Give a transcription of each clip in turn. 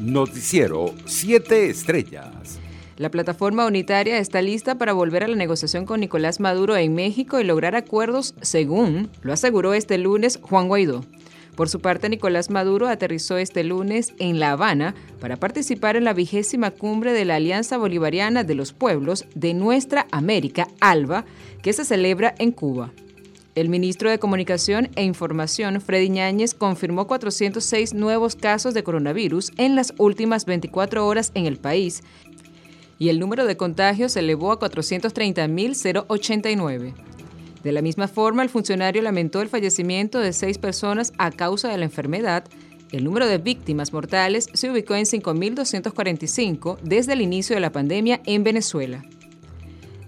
Noticiero 7 Estrellas. La plataforma unitaria está lista para volver a la negociación con Nicolás Maduro en México y lograr acuerdos, según lo aseguró este lunes Juan Guaidó. Por su parte, Nicolás Maduro aterrizó este lunes en La Habana para participar en la vigésima cumbre de la Alianza Bolivariana de los Pueblos de Nuestra América, ALBA, que se celebra en Cuba. El ministro de Comunicación e Información, Freddy Ñáñez, confirmó 406 nuevos casos de coronavirus en las últimas 24 horas en el país y el número de contagios se elevó a 430.089. De la misma forma, el funcionario lamentó el fallecimiento de seis personas a causa de la enfermedad. El número de víctimas mortales se ubicó en 5.245 desde el inicio de la pandemia en Venezuela.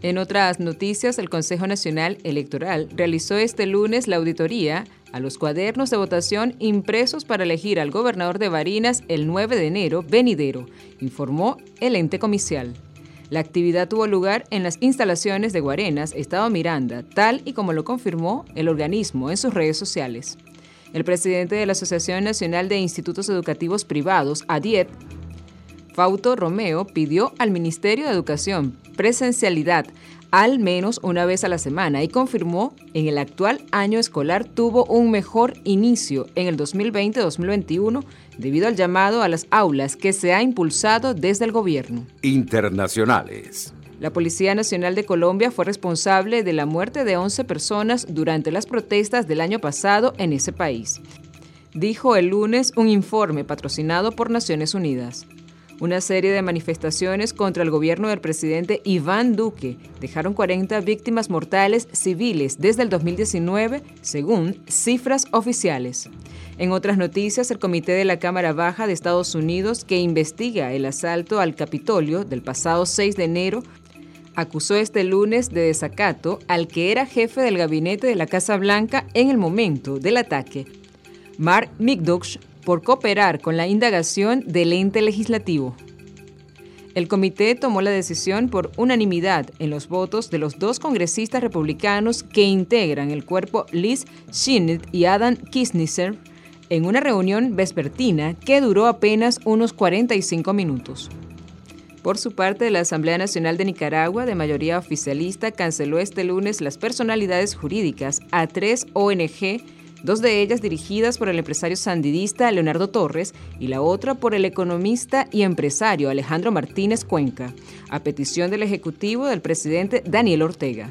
En otras noticias, el Consejo Nacional Electoral realizó este lunes la auditoría a los cuadernos de votación impresos para elegir al gobernador de Barinas el 9 de enero venidero, informó el ente comicial. La actividad tuvo lugar en las instalaciones de Guarenas, Estado Miranda, tal y como lo confirmó el organismo en sus redes sociales. El presidente de la Asociación Nacional de Institutos Educativos Privados, ADIEP, Fauto Romeo, pidió al Ministerio de Educación presencialidad al menos una vez a la semana y confirmó en el actual año escolar tuvo un mejor inicio en el 2020-2021 debido al llamado a las aulas que se ha impulsado desde el gobierno. Internacionales. La Policía Nacional de Colombia fue responsable de la muerte de 11 personas durante las protestas del año pasado en ese país, dijo el lunes un informe patrocinado por Naciones Unidas. Una serie de manifestaciones contra el gobierno del presidente Iván Duque dejaron 40 víctimas mortales civiles desde el 2019, según cifras oficiales. En otras noticias, el Comité de la Cámara Baja de Estados Unidos, que investiga el asalto al Capitolio del pasado 6 de enero, acusó este lunes de desacato al que era jefe del gabinete de la Casa Blanca en el momento del ataque. Mark Migdosh por cooperar con la indagación del ente legislativo. El comité tomó la decisión por unanimidad en los votos de los dos congresistas republicanos que integran el cuerpo Liz Cheney y Adam Kisneser en una reunión vespertina que duró apenas unos 45 minutos. Por su parte, la Asamblea Nacional de Nicaragua, de mayoría oficialista, canceló este lunes las personalidades jurídicas a tres ONG dos de ellas dirigidas por el empresario sandidista Leonardo Torres y la otra por el economista y empresario Alejandro Martínez Cuenca, a petición del Ejecutivo del presidente Daniel Ortega.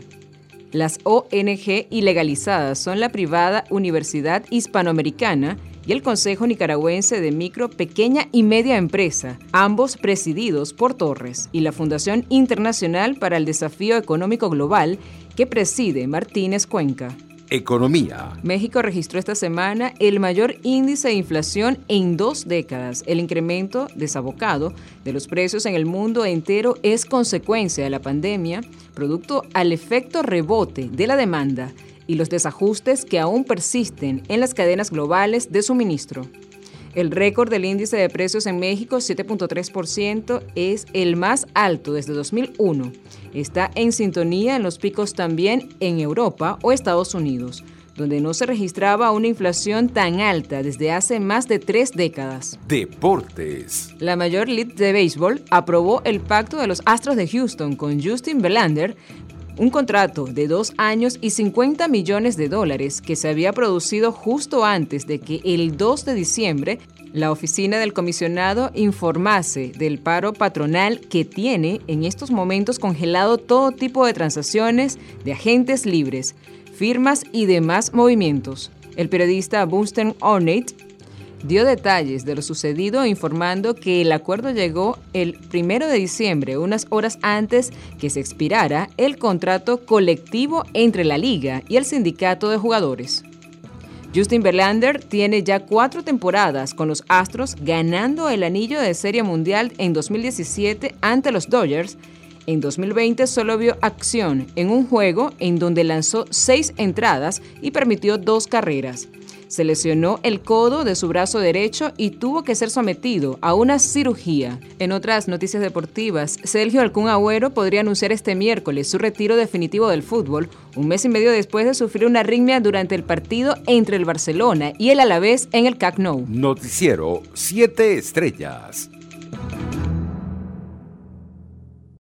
Las ONG ilegalizadas son la privada Universidad Hispanoamericana y el Consejo Nicaragüense de Micro, Pequeña y Media Empresa, ambos presididos por Torres, y la Fundación Internacional para el Desafío Económico Global, que preside Martínez Cuenca. Economía. México registró esta semana el mayor índice de inflación en dos décadas. El incremento desabocado de los precios en el mundo entero es consecuencia de la pandemia, producto al efecto rebote de la demanda y los desajustes que aún persisten en las cadenas globales de suministro. El récord del índice de precios en México, 7.3%, es el más alto desde 2001. Está en sintonía en los picos también en Europa o Estados Unidos, donde no se registraba una inflación tan alta desde hace más de tres décadas. Deportes. La mayor league de béisbol aprobó el pacto de los Astros de Houston con Justin Verlander un contrato de dos años y 50 millones de dólares que se había producido justo antes de que el 2 de diciembre la oficina del comisionado informase del paro patronal que tiene en estos momentos congelado todo tipo de transacciones de agentes libres, firmas y demás movimientos. El periodista Buster Ornate dio detalles de lo sucedido informando que el acuerdo llegó el primero de diciembre, unas horas antes que se expirara el contrato colectivo entre la liga y el sindicato de jugadores. Justin Verlander tiene ya cuatro temporadas con los Astros ganando el anillo de Serie Mundial en 2017 ante los Dodgers. En 2020 solo vio acción en un juego en donde lanzó seis entradas y permitió dos carreras. Se lesionó el codo de su brazo derecho y tuvo que ser sometido a una cirugía. En otras noticias deportivas, Sergio Alcún Agüero podría anunciar este miércoles su retiro definitivo del fútbol, un mes y medio después de sufrir una arritmia durante el partido entre el Barcelona y el Alavés en el Camp Nou. Noticiero 7 Estrellas.